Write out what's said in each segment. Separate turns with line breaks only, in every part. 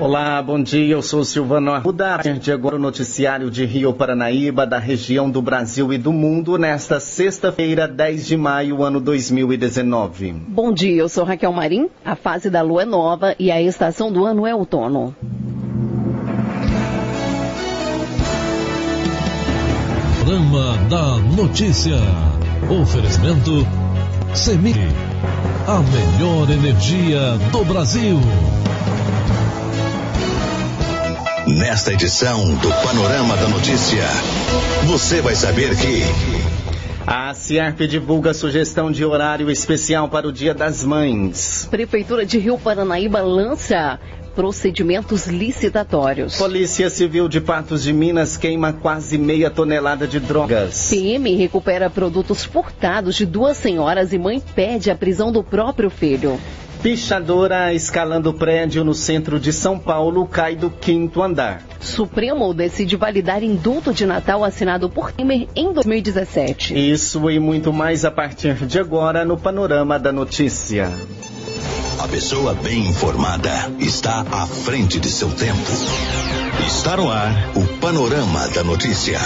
Olá, bom dia. Eu sou Silvano Arruda. De agora o noticiário de Rio Paranaíba, da região do Brasil e do mundo, nesta sexta-feira, 10 de maio, ano 2019.
Bom dia, eu sou Raquel Marim. A fase da lua é nova e a estação do ano é outono.
Panorama da Notícia. Oferecimento Semig. A melhor energia do Brasil.
Nesta edição do Panorama da Notícia, você vai saber que.
A Ciarp divulga sugestão de horário especial para o Dia das Mães.
Prefeitura de Rio Paranaíba lança procedimentos licitatórios.
Polícia Civil de Patos de Minas queima quase meia tonelada de drogas.
PM recupera produtos furtados de duas senhoras e mãe pede a prisão do próprio filho.
Pichadora escalando prédio no centro de São Paulo cai do quinto andar.
Supremo decide validar indulto de Natal assinado por Temer em 2017.
Isso e muito mais a partir de agora no Panorama da Notícia.
A pessoa bem informada está à frente de seu tempo. Está no ar o Panorama da Notícia.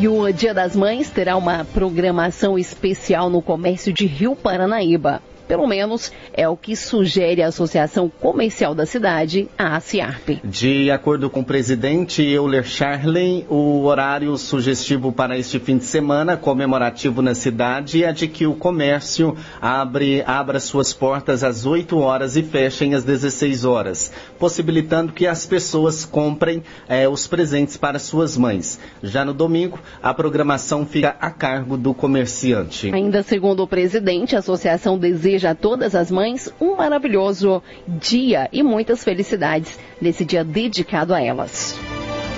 E o Dia das Mães terá uma programação especial no comércio de Rio Paranaíba. Pelo menos é o que sugere a Associação Comercial da cidade, a ACIARP.
De acordo com o presidente Euler Charley, o horário sugestivo para este fim de semana comemorativo na cidade é de que o comércio abre, abra suas portas às 8 horas e fechem às 16 horas, possibilitando que as pessoas comprem eh, os presentes para suas mães. Já no domingo, a programação fica a cargo do comerciante.
Ainda segundo o presidente, a associação deseja deseja a todas as mães um maravilhoso dia e muitas felicidades nesse dia dedicado a elas.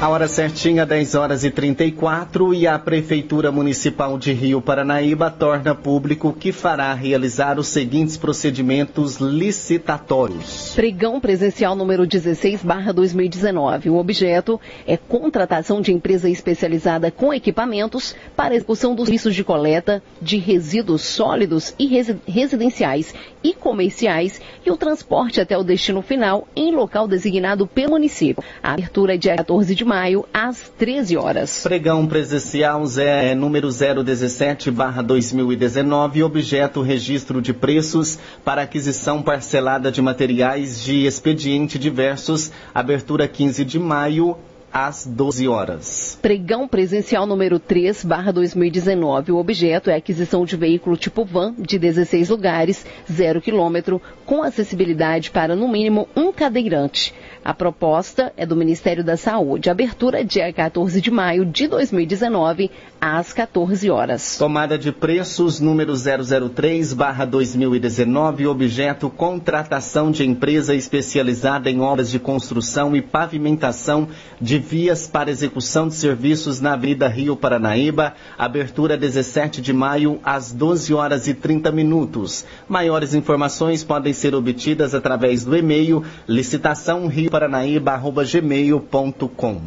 A hora certinha, 10 horas e 34, e a Prefeitura Municipal de Rio Paranaíba torna público que fará realizar os seguintes procedimentos licitatórios.
Pregão presencial número 16 2019. O objeto é contratação de empresa especializada com equipamentos para execução dos serviços de coleta de resíduos sólidos e residenciais e comerciais e o transporte até o destino final em local designado pelo município. A abertura é dia 14 de maio, às 13 horas.
Pregão presencial é número 017-2019, objeto registro de preços para aquisição parcelada de materiais de expediente diversos, abertura 15 de maio, às 12 horas.
Pregão presencial número 3, barra 2019. O objeto é a aquisição de veículo tipo van de 16 lugares, 0 quilômetro, com acessibilidade para no mínimo um cadeirante. A proposta é do Ministério da Saúde. Abertura dia 14 de maio de 2019, às 14 horas.
Tomada de preços número 003/2019, objeto contratação de empresa especializada em obras de construção e pavimentação de vias para execução de serviços na Avenida Rio Paranaíba. Abertura 17 de maio às 12 horas e 30 minutos. Maiores informações podem ser obtidas através do e-mail licitação rioparanaíba@gmail.com.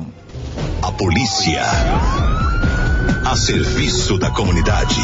A polícia a serviço da comunidade.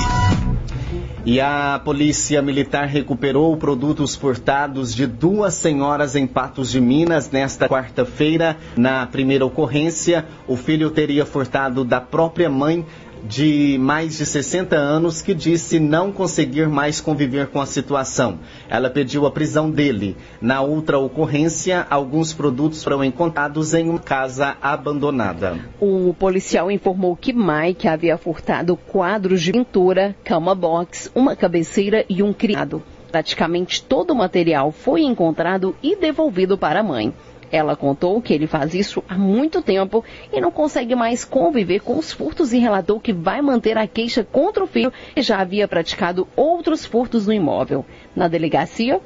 E a Polícia Militar recuperou produtos furtados de duas senhoras em Patos de Minas nesta quarta-feira. Na primeira ocorrência, o filho teria furtado da própria mãe de mais de 60 anos que disse não conseguir mais conviver com a situação. Ela pediu a prisão dele. Na outra ocorrência, alguns produtos foram encontrados em uma casa abandonada.
O policial informou que Mike havia furtado quadros de pintura, cama box, uma cabeceira e um criado. Praticamente todo o material foi encontrado e devolvido para a mãe. Ela contou que ele faz isso há muito tempo e não consegue mais conviver com os furtos e relatou que vai manter a queixa contra o filho que já havia praticado outros furtos no imóvel. Na delegacia,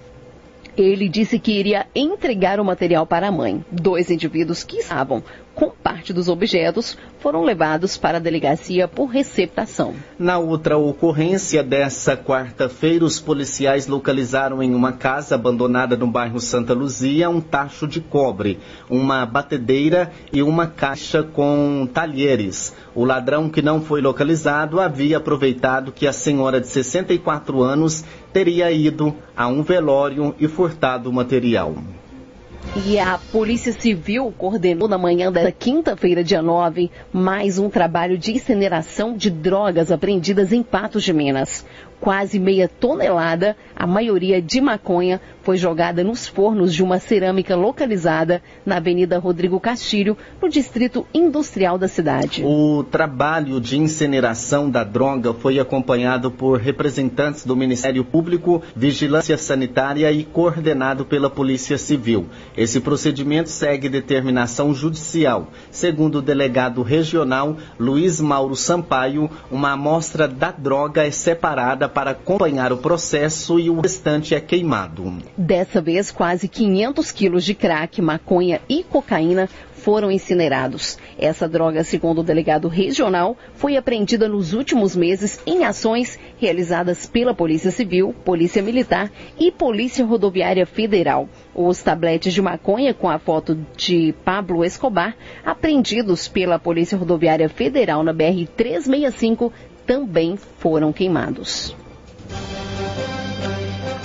ele disse que iria entregar o material para a mãe. Dois indivíduos que estavam com parte dos objetos foram levados para a delegacia por receptação.
Na outra ocorrência dessa quarta-feira, os policiais localizaram em uma casa abandonada no bairro Santa Luzia um tacho de cobre, uma batedeira e uma caixa com talheres. O ladrão que não foi localizado havia aproveitado que a senhora de 64 anos teria ido a um velório e furtado o material.
E a Polícia Civil coordenou na manhã da quinta-feira, dia 9, mais um trabalho de incineração de drogas apreendidas em Patos de Minas quase meia tonelada, a maioria de maconha, foi jogada nos fornos de uma cerâmica localizada na Avenida Rodrigo Castilho, no distrito industrial da cidade.
O trabalho de incineração da droga foi acompanhado por representantes do Ministério Público, Vigilância Sanitária e coordenado pela Polícia Civil. Esse procedimento segue determinação judicial. Segundo o delegado regional Luiz Mauro Sampaio, uma amostra da droga é separada para acompanhar o processo e o restante é queimado.
Dessa vez, quase 500 quilos de crack, maconha e cocaína foram incinerados. Essa droga, segundo o delegado regional, foi apreendida nos últimos meses em ações realizadas pela Polícia Civil, Polícia Militar e Polícia Rodoviária Federal. Os tabletes de maconha com a foto de Pablo Escobar, apreendidos pela Polícia Rodoviária Federal na BR 365, também foram queimados.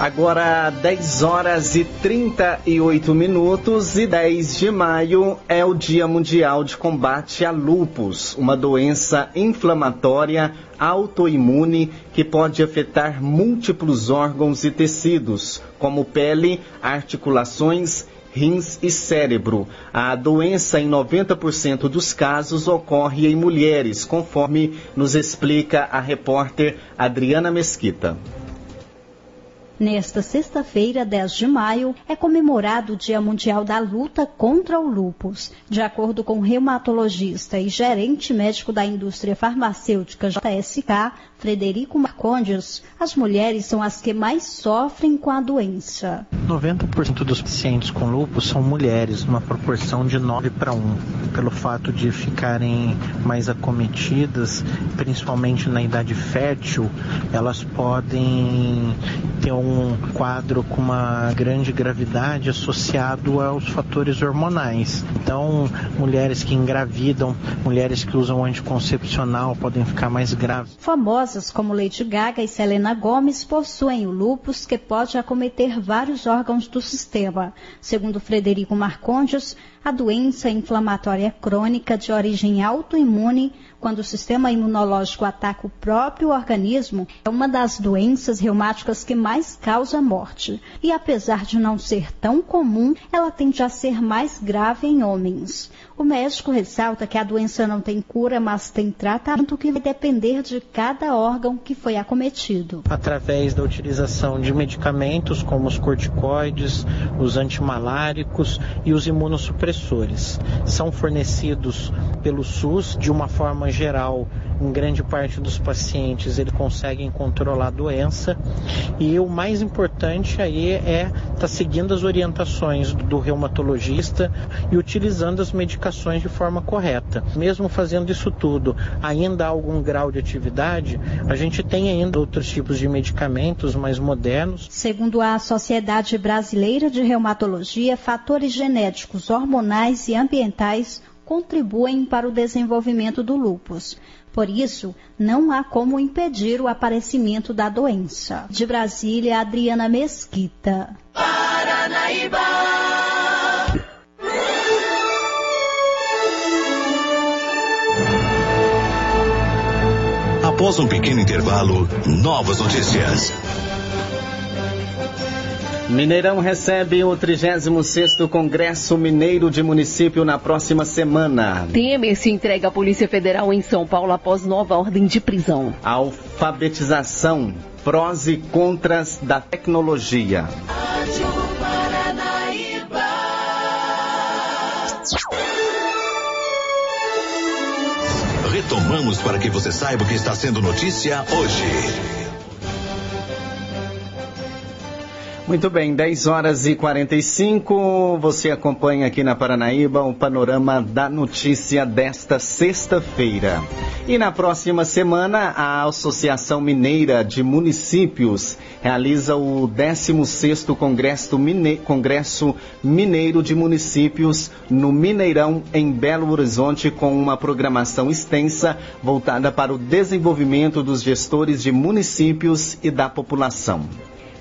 Agora 10 horas e 38 minutos e 10 de maio é o Dia Mundial de Combate a Lupus, uma doença inflamatória autoimune que pode afetar múltiplos órgãos e tecidos, como pele, articulações, rins e cérebro. A doença, em 90% dos casos, ocorre em mulheres, conforme nos explica a repórter Adriana Mesquita.
Nesta sexta-feira, 10 de maio, é comemorado o Dia Mundial da Luta contra o Lúpus. De acordo com o reumatologista e gerente médico da indústria farmacêutica JSK, Frederico Marcondes, as mulheres são as que mais sofrem com a doença.
90% dos pacientes com lúpus são mulheres, numa proporção de 9 para 1, pelo fato de ficarem mais acometidas, principalmente na idade fértil, elas podem ter um quadro com uma grande gravidade associado aos fatores hormonais. Então, mulheres que engravidam, mulheres que usam anticoncepcional podem ficar mais graves.
Famosas como Lady Gaga e Selena Gomez possuem o lúpus que pode acometer vários órgãos do sistema. Segundo Frederico Marcondes, a doença inflamatória crônica de origem autoimune, quando o sistema imunológico ataca o próprio organismo, é uma das doenças reumáticas que mais causa morte. E apesar de não ser tão comum, ela tende a ser mais grave em homens. O médico ressalta que a doença não tem cura, mas tem tratamento que vai depender de cada órgão que foi acometido.
Através da utilização de medicamentos como os corticoides, os antimaláricos e os imunossupressores compressores. São fornecidos pelo SUS de uma forma geral. Em grande parte dos pacientes eles conseguem controlar a doença e o mais importante aí é estar tá seguindo as orientações do reumatologista e utilizando as medicações de forma correta. Mesmo fazendo isso tudo, ainda há algum grau de atividade, a gente tem ainda outros tipos de medicamentos mais modernos.
Segundo a Sociedade Brasileira de Reumatologia, fatores genéticos hormonais hormonais e ambientais contribuem para o desenvolvimento do lúpus. Por isso, não há como impedir o aparecimento da doença. De Brasília, Adriana Mesquita. Paranaíba!
Após um pequeno intervalo, novas notícias.
Mineirão recebe o 36º Congresso Mineiro de Município na próxima semana.
Temer se entrega à Polícia Federal em São Paulo após nova ordem de prisão.
Alfabetização, prós e contras da tecnologia.
Retomamos para que você saiba o que está sendo notícia hoje.
Muito bem, 10 horas e 45. Você acompanha aqui na Paranaíba o panorama da notícia desta sexta-feira. E na próxima semana, a Associação Mineira de Municípios realiza o 16º Congresso, Mine... Congresso Mineiro de Municípios no Mineirão, em Belo Horizonte, com uma programação extensa voltada para o desenvolvimento dos gestores de municípios e da população.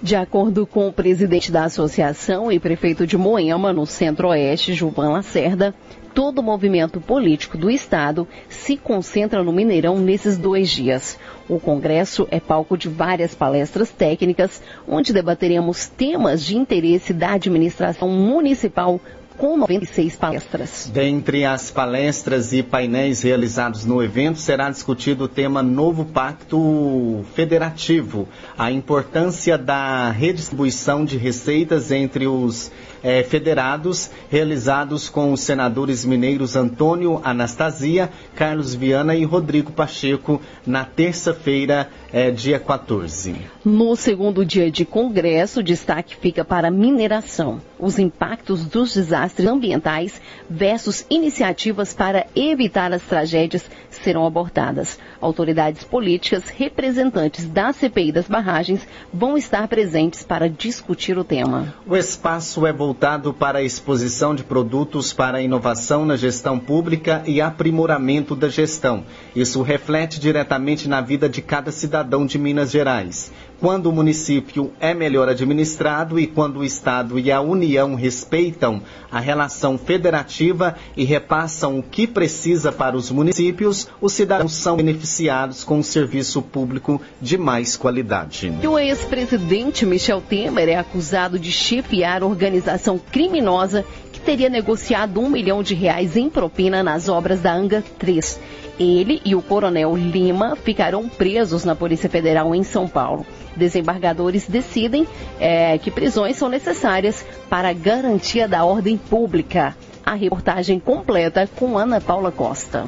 De acordo com o presidente da associação e prefeito de Moema, no Centro-Oeste, Gilvan Lacerda, todo o movimento político do Estado se concentra no Mineirão nesses dois dias. O Congresso é palco de várias palestras técnicas, onde debateremos temas de interesse da administração municipal com 96 palestras.
Dentre as palestras e painéis realizados no evento, será discutido o tema Novo Pacto Federativo, a importância da redistribuição de receitas entre os eh, federados, realizados com os senadores mineiros Antônio Anastasia, Carlos Viana e Rodrigo Pacheco, na terça-feira, eh, dia 14.
No segundo dia de congresso, o destaque fica para mineração, os impactos dos desastres ambientais versus iniciativas para evitar as tragédias serão abordadas. Autoridades políticas, representantes da CPI das barragens vão estar presentes para discutir o tema.
O espaço é voltado para a exposição de produtos para inovação na gestão pública e aprimoramento da gestão. Isso reflete diretamente na vida de cada cidadão de Minas Gerais quando o município é melhor administrado e quando o Estado e a União respeitam a relação federativa e repassam o que precisa para os municípios, os cidadãos são beneficiados com um serviço público de mais qualidade.
O ex-presidente Michel Temer é acusado de chefiar organização criminosa que teria negociado um milhão de reais em propina nas obras da Anga 3. Ele e o coronel Lima ficarão presos na Polícia Federal em São Paulo. Desembargadores decidem é, que prisões são necessárias para garantia da ordem pública. A reportagem completa com Ana Paula Costa.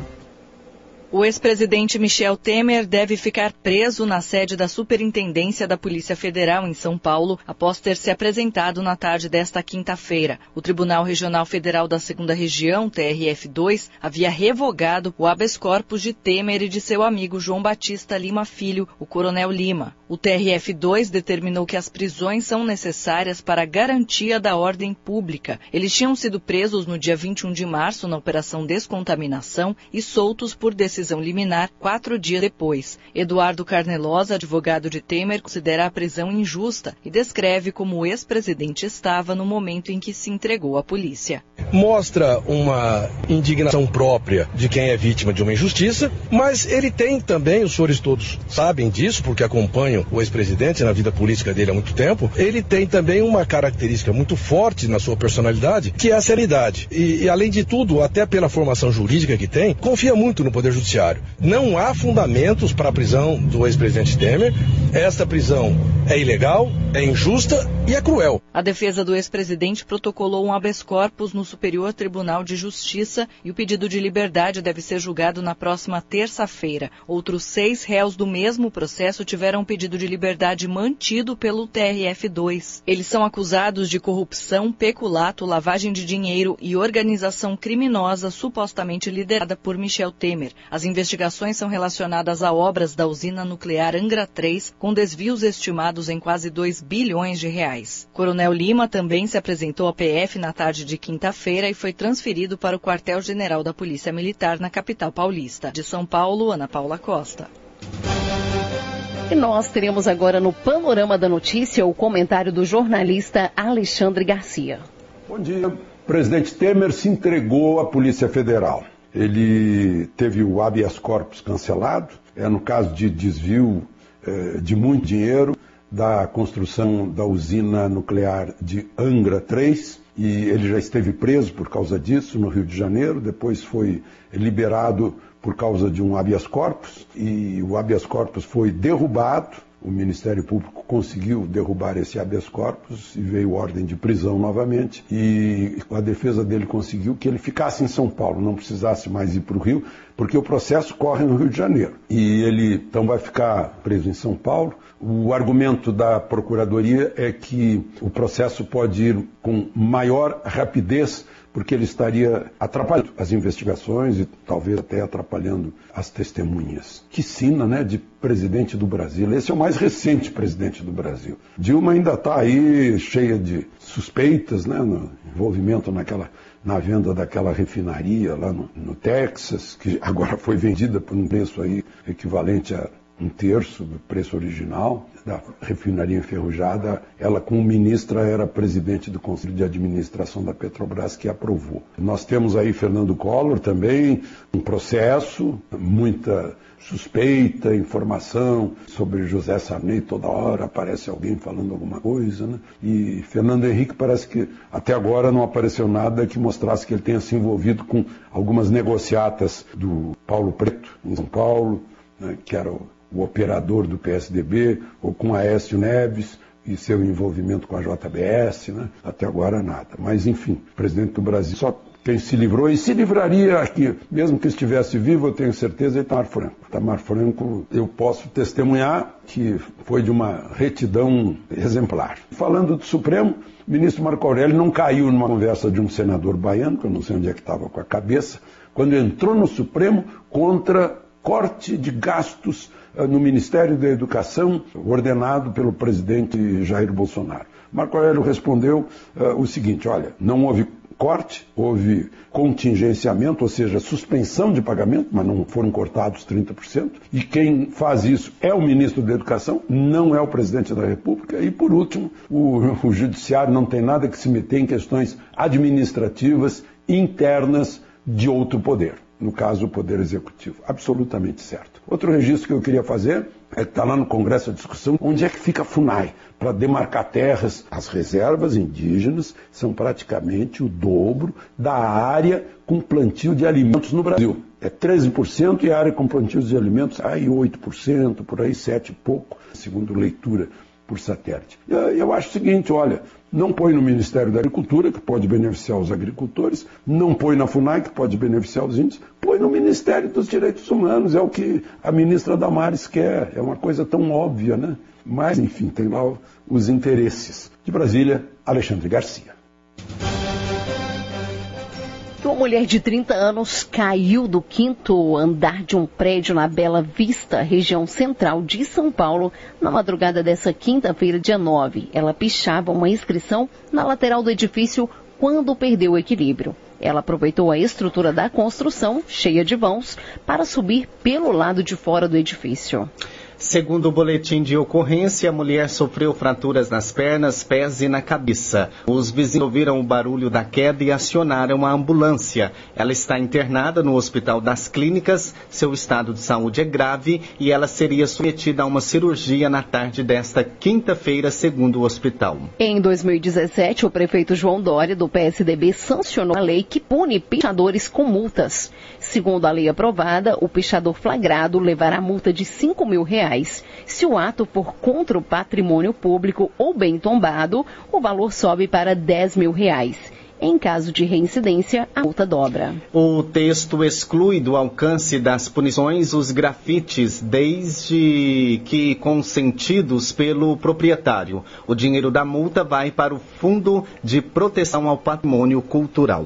O ex-presidente Michel Temer deve ficar preso na sede da Superintendência da Polícia Federal em São Paulo após ter se apresentado na tarde desta quinta-feira. O Tribunal Regional Federal da Segunda Região, TRF2, havia revogado o habeas corpus de Temer e de seu amigo João Batista Lima Filho, o Coronel Lima. O TRF2 determinou que as prisões são necessárias para garantia da ordem pública. Eles tinham sido presos no dia 21 de março na Operação Descontaminação e soltos por decisão decisão liminar quatro dias depois. Eduardo Carnelosa, advogado de Temer, considera a prisão injusta e descreve como o ex-presidente estava no momento em que se entregou à polícia.
Mostra uma indignação própria de quem é vítima de uma injustiça, mas ele tem também, os senhores todos sabem disso, porque acompanham o ex-presidente na vida política dele há muito tempo, ele tem também uma característica muito forte na sua personalidade, que é a seriedade. E, e além de tudo, até pela formação jurídica que tem, confia muito no Poder Judiciário. Não há fundamentos para a prisão do ex-presidente Temer. Esta prisão é ilegal, é injusta e é cruel.
A defesa do ex-presidente protocolou um habeas corpus no Superior Tribunal de Justiça e o pedido de liberdade deve ser julgado na próxima terça-feira. Outros seis réus do mesmo processo tiveram pedido de liberdade mantido pelo TRF2. Eles são acusados de corrupção, peculato, lavagem de dinheiro e organização criminosa supostamente liderada por Michel Temer. As investigações são relacionadas a obras da usina nuclear Angra 3, com desvios estimados em quase 2 bilhões de reais. Coronel Lima também se apresentou à PF na tarde de quinta-feira e foi transferido para o quartel-general da Polícia Militar na capital paulista. De São Paulo, Ana Paula Costa.
E nós teremos agora no Panorama da Notícia o comentário do jornalista Alexandre Garcia.
Bom dia. O presidente Temer se entregou à Polícia Federal. Ele teve o habeas corpus cancelado, é no caso de desvio é, de muito dinheiro da construção da usina nuclear de Angra 3, e ele já esteve preso por causa disso no Rio de Janeiro, depois foi liberado por causa de um habeas corpus, e o habeas corpus foi derrubado o Ministério Público conseguiu derrubar esse habeas corpus e veio ordem de prisão novamente. E a defesa dele conseguiu que ele ficasse em São Paulo, não precisasse mais ir para o Rio, porque o processo corre no Rio de Janeiro. E ele então vai ficar preso em São Paulo. O argumento da Procuradoria é que o processo pode ir com maior rapidez porque ele estaria atrapalhando as investigações e talvez até atrapalhando as testemunhas. Que sina, né, de presidente do Brasil. Esse é o mais recente presidente do Brasil. Dilma ainda está aí cheia de suspeitas, né, no envolvimento naquela na venda daquela refinaria lá no, no Texas, que agora foi vendida por um preço aí equivalente a um terço do preço original da refinaria enferrujada. Ela, como ministra, era presidente do Conselho de Administração da Petrobras, que aprovou. Nós temos aí Fernando Collor também, um processo, muita suspeita, informação sobre José Sarney, toda hora aparece alguém falando alguma coisa, né? E Fernando Henrique parece que até agora não apareceu nada que mostrasse que ele tenha se envolvido com algumas negociatas do Paulo Preto, em São Paulo, né? que era o o operador do PSDB, ou com Aécio Neves e seu envolvimento com a JBS, né? até agora nada. Mas, enfim, presidente do Brasil, só quem se livrou e se livraria aqui, mesmo que estivesse vivo, eu tenho certeza, é Itamar Franco. Itamar Franco, eu posso testemunhar que foi de uma retidão exemplar. Falando do Supremo, o ministro Marco Aurélio não caiu numa conversa de um senador baiano, que eu não sei onde é que estava com a cabeça, quando entrou no Supremo contra corte de gastos no Ministério da Educação, ordenado pelo presidente Jair Bolsonaro. Marco Aurélio respondeu uh, o seguinte: olha, não houve corte, houve contingenciamento, ou seja, suspensão de pagamento, mas não foram cortados 30%. E quem faz isso é o ministro da Educação, não é o presidente da República. E, por último, o, o Judiciário não tem nada que se meter em questões administrativas internas de outro poder no caso, o Poder Executivo. Absolutamente certo. Outro registro que eu queria fazer é está lá no Congresso a discussão onde é que fica a FUNAI para demarcar terras. As reservas indígenas são praticamente o dobro da área com plantio de alimentos no Brasil. É 13% e a área com plantio de alimentos aí 8%, por aí 7 e pouco, segundo leitura por satélite. Eu acho o seguinte, olha, não põe no Ministério da Agricultura, que pode beneficiar os agricultores, não põe na FUNAI, que pode beneficiar os índios, põe no Ministério dos Direitos Humanos, é o que a ministra Damares quer, é uma coisa tão óbvia, né? Mas, enfim, tem lá os interesses. De Brasília, Alexandre Garcia.
Uma mulher de 30 anos caiu do quinto andar de um prédio na Bela Vista, região central de São Paulo, na madrugada dessa quinta-feira, dia 9. Ela pichava uma inscrição na lateral do edifício quando perdeu o equilíbrio. Ela aproveitou a estrutura da construção, cheia de vãos, para subir pelo lado de fora do edifício.
Segundo o boletim de ocorrência, a mulher sofreu fraturas nas pernas, pés e na cabeça. Os vizinhos ouviram o barulho da queda e acionaram a ambulância. Ela está internada no Hospital das Clínicas. Seu estado de saúde é grave e ela seria submetida a uma cirurgia na tarde desta quinta-feira, segundo o hospital.
Em 2017, o prefeito João Dória, do PSDB, sancionou a lei que pune pichadores com multas. Segundo a lei aprovada, o pichador flagrado levará multa de 5 mil reais reais. Se o ato for contra o patrimônio público ou bem tombado, o valor sobe para 10 mil reais. Em caso de reincidência, a multa dobra.
O texto exclui do alcance das punições os grafites, desde que consentidos pelo proprietário. O dinheiro da multa vai para o Fundo de Proteção ao Patrimônio Cultural.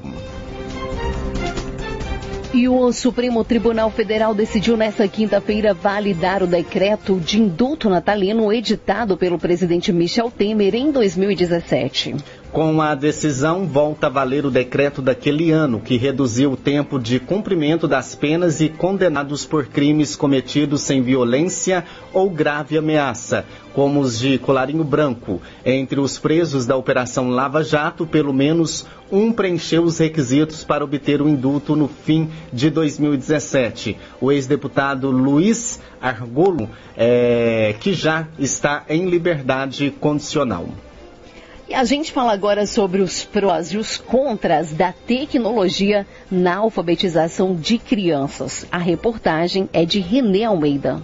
E o Supremo Tribunal Federal decidiu nesta quinta-feira validar o decreto de indulto natalino editado pelo presidente Michel Temer em 2017.
Com a decisão, volta a valer o decreto daquele ano, que reduziu o tempo de cumprimento das penas e condenados por crimes cometidos sem violência ou grave ameaça, como os de colarinho branco. Entre os presos da Operação Lava Jato, pelo menos um preencheu os requisitos para obter o indulto no fim de 2017. O ex-deputado Luiz Argolo, é, que já está em liberdade condicional.
E a gente fala agora sobre os prós e os contras da tecnologia na alfabetização de crianças. A reportagem é de René Almeida.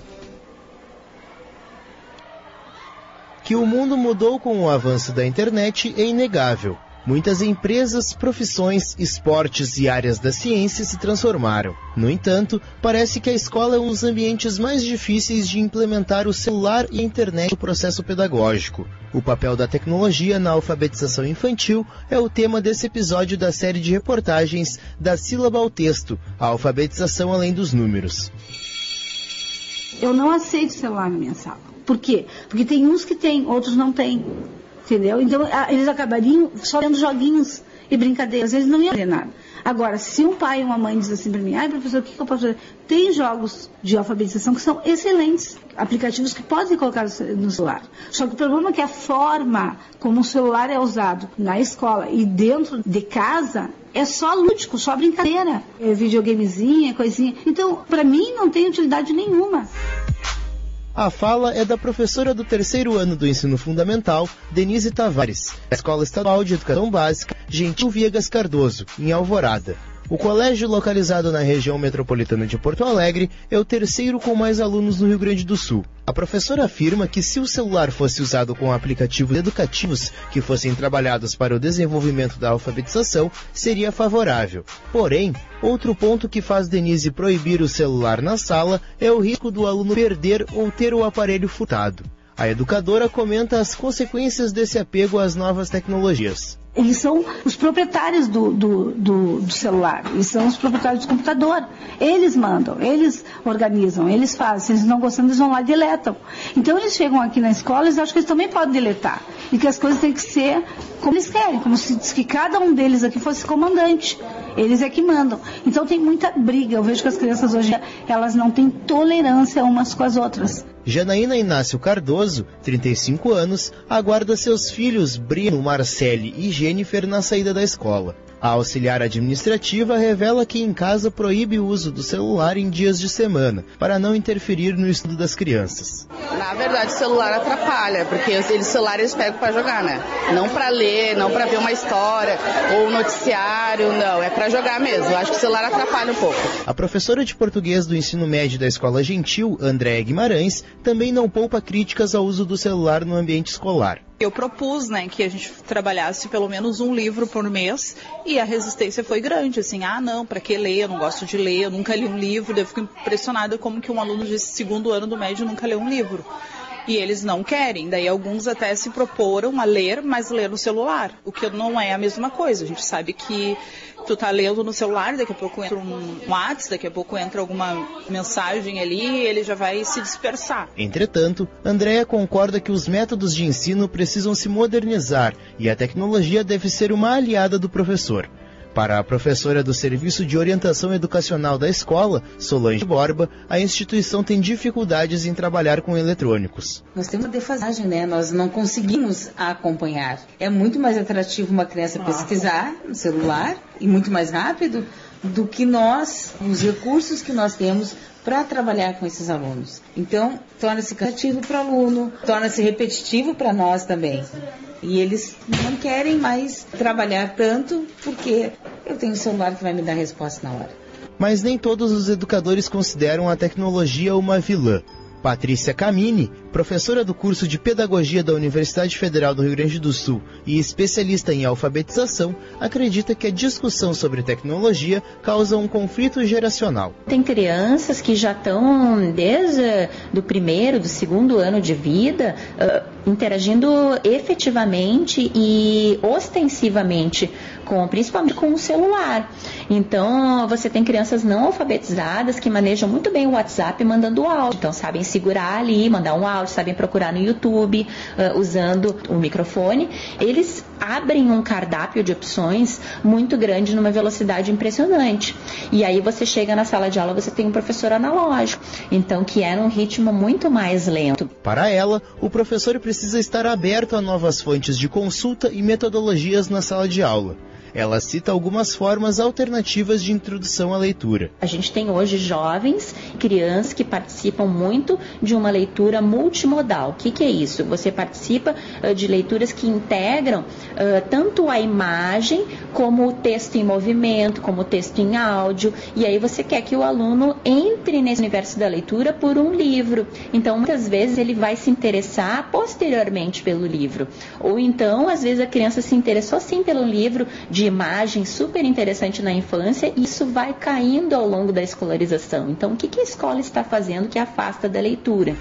Que o mundo mudou com o avanço da internet é inegável. Muitas empresas, profissões, esportes e áreas da ciência se transformaram. No entanto, parece que a escola é um dos ambientes mais difíceis de implementar o celular e a internet no processo pedagógico. O papel da tecnologia na alfabetização infantil é o tema desse episódio da série de reportagens da sílaba ao texto, a alfabetização além dos números.
Eu não aceito celular na minha sala. Por quê? Porque tem uns que têm, outros não têm. Entendeu? Então, eles acabariam só tendo joguinhos e brincadeiras, eles não iam fazer nada. Agora, se um pai e uma mãe dizem assim para mim, ai professor, o que, que eu posso fazer? Tem jogos de alfabetização que são excelentes, aplicativos que podem colocar no celular. Só que o problema é que a forma como o celular é usado na escola e dentro de casa é só lúdico, só brincadeira. É videogamezinha, coisinha. Então, para mim, não tem utilidade nenhuma.
A fala é da professora do terceiro ano do ensino fundamental, Denise Tavares, da Escola Estadual de Educação Básica, Gentil Viegas Cardoso, em Alvorada. O colégio, localizado na região metropolitana de Porto Alegre, é o terceiro com mais alunos no Rio Grande do Sul. A professora afirma que se o celular fosse usado com aplicativos educativos que fossem trabalhados para o desenvolvimento da alfabetização, seria favorável. Porém, outro ponto que faz Denise proibir o celular na sala é o risco do aluno perder ou ter o aparelho furtado. A educadora comenta as consequências desse apego às novas tecnologias.
Eles são os proprietários do, do, do, do, celular, eles são os proprietários do computador. Eles mandam, eles organizam, eles fazem. Se eles não gostam, eles vão lá e deletam. Então eles chegam aqui na escola e acham que eles também podem deletar. E que as coisas têm que ser como eles querem, como se que cada um deles aqui fosse comandante. Eles é que mandam. Então tem muita briga. Eu vejo que as crianças hoje, elas não têm tolerância umas com as outras.
Janaína Inácio Cardoso, 35 anos, aguarda seus filhos Brino, Marcele e Jennifer na saída da escola. A auxiliar administrativa revela que em casa proíbe o uso do celular em dias de semana, para não interferir no estudo das crianças.
Na verdade, o celular atrapalha, porque eles celular eles pegam para jogar, né? Não para ler, não para ver uma história ou um noticiário, não, é para jogar mesmo. Eu acho que o celular atrapalha um pouco.
A professora de português do ensino médio da Escola Gentil, Andréa Guimarães, também não poupa críticas ao uso do celular no ambiente escolar.
Eu propus, né, que a gente trabalhasse pelo menos um livro por mês e a resistência foi grande, assim, ah, não, para que ler? Eu não gosto de ler, eu nunca li um livro. Eu fico impressionada como que um aluno de segundo ano do médio nunca leu um livro e eles não querem. Daí alguns até se proporam a ler, mas ler no celular, o que não é a mesma coisa. A gente sabe que tu tá lendo no celular, daqui a pouco entra um WhatsApp, daqui a pouco entra alguma mensagem ali e ele já vai se dispersar.
Entretanto, Andréa concorda que os métodos de ensino precisam se modernizar e a tecnologia deve ser uma aliada do professor. Para a professora do Serviço de Orientação Educacional da escola, Solange Borba, a instituição tem dificuldades em trabalhar com eletrônicos.
Nós temos uma defasagem, né? Nós não conseguimos acompanhar. É muito mais atrativo uma criança pesquisar no celular e muito mais rápido do que nós, os recursos que nós temos para trabalhar com esses alunos. Então, torna-se cansativo para o aluno, torna-se repetitivo para nós também. E eles não querem mais trabalhar tanto porque eu tenho um celular que vai me dar resposta na hora.
Mas nem todos os educadores consideram a tecnologia uma vilã. Patrícia Camini, professora do curso de Pedagogia da Universidade Federal do Rio Grande do Sul e especialista em alfabetização, acredita que a discussão sobre tecnologia causa um conflito geracional.
Tem crianças que já estão desde do primeiro, do segundo ano de vida uh, interagindo efetivamente e ostensivamente com, principalmente com o celular. Então, você tem crianças não alfabetizadas que manejam muito bem o WhatsApp mandando áudio. Então, sabem segurar ali, mandar um áudio, sabem procurar no YouTube, uh, usando o microfone. Eles abrem um cardápio de opções muito grande numa velocidade impressionante. E aí você chega na sala de aula, você tem um professor analógico, então que é num ritmo muito mais lento.
Para ela, o professor precisa estar aberto a novas fontes de consulta e metodologias na sala de aula. Ela cita algumas formas alternativas de introdução à leitura.
A gente tem hoje jovens, crianças que participam muito de uma leitura multimodal. O que, que é isso? Você participa uh, de leituras que integram uh, tanto a imagem como o texto em movimento, como o texto em áudio, e aí você quer que o aluno entre nesse universo da leitura por um livro. Então, muitas vezes ele vai se interessar posteriormente pelo livro. Ou então, às vezes a criança se interessou sim pelo livro de imagem super interessante na infância e isso vai caindo ao longo da escolarização. Então, o que, que a escola está fazendo que afasta da leitura?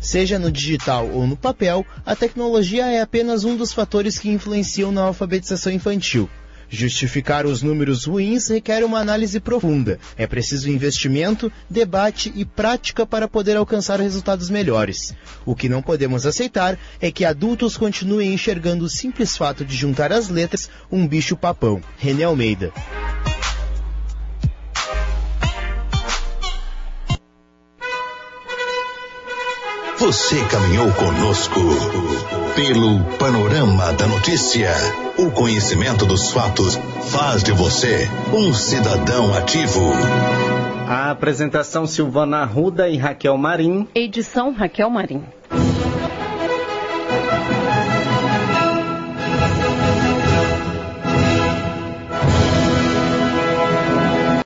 Seja no digital ou no papel, a tecnologia é apenas um dos fatores que influenciam na alfabetização infantil. Justificar os números ruins requer uma análise profunda. É preciso investimento, debate e prática para poder alcançar resultados melhores. O que não podemos aceitar é que adultos continuem enxergando o simples fato de juntar as letras um bicho papão. René Almeida.
Você caminhou conosco pelo panorama da notícia. O conhecimento dos fatos faz de você um cidadão ativo.
A apresentação Silvana Arruda e Raquel Marim.
Edição Raquel Marim.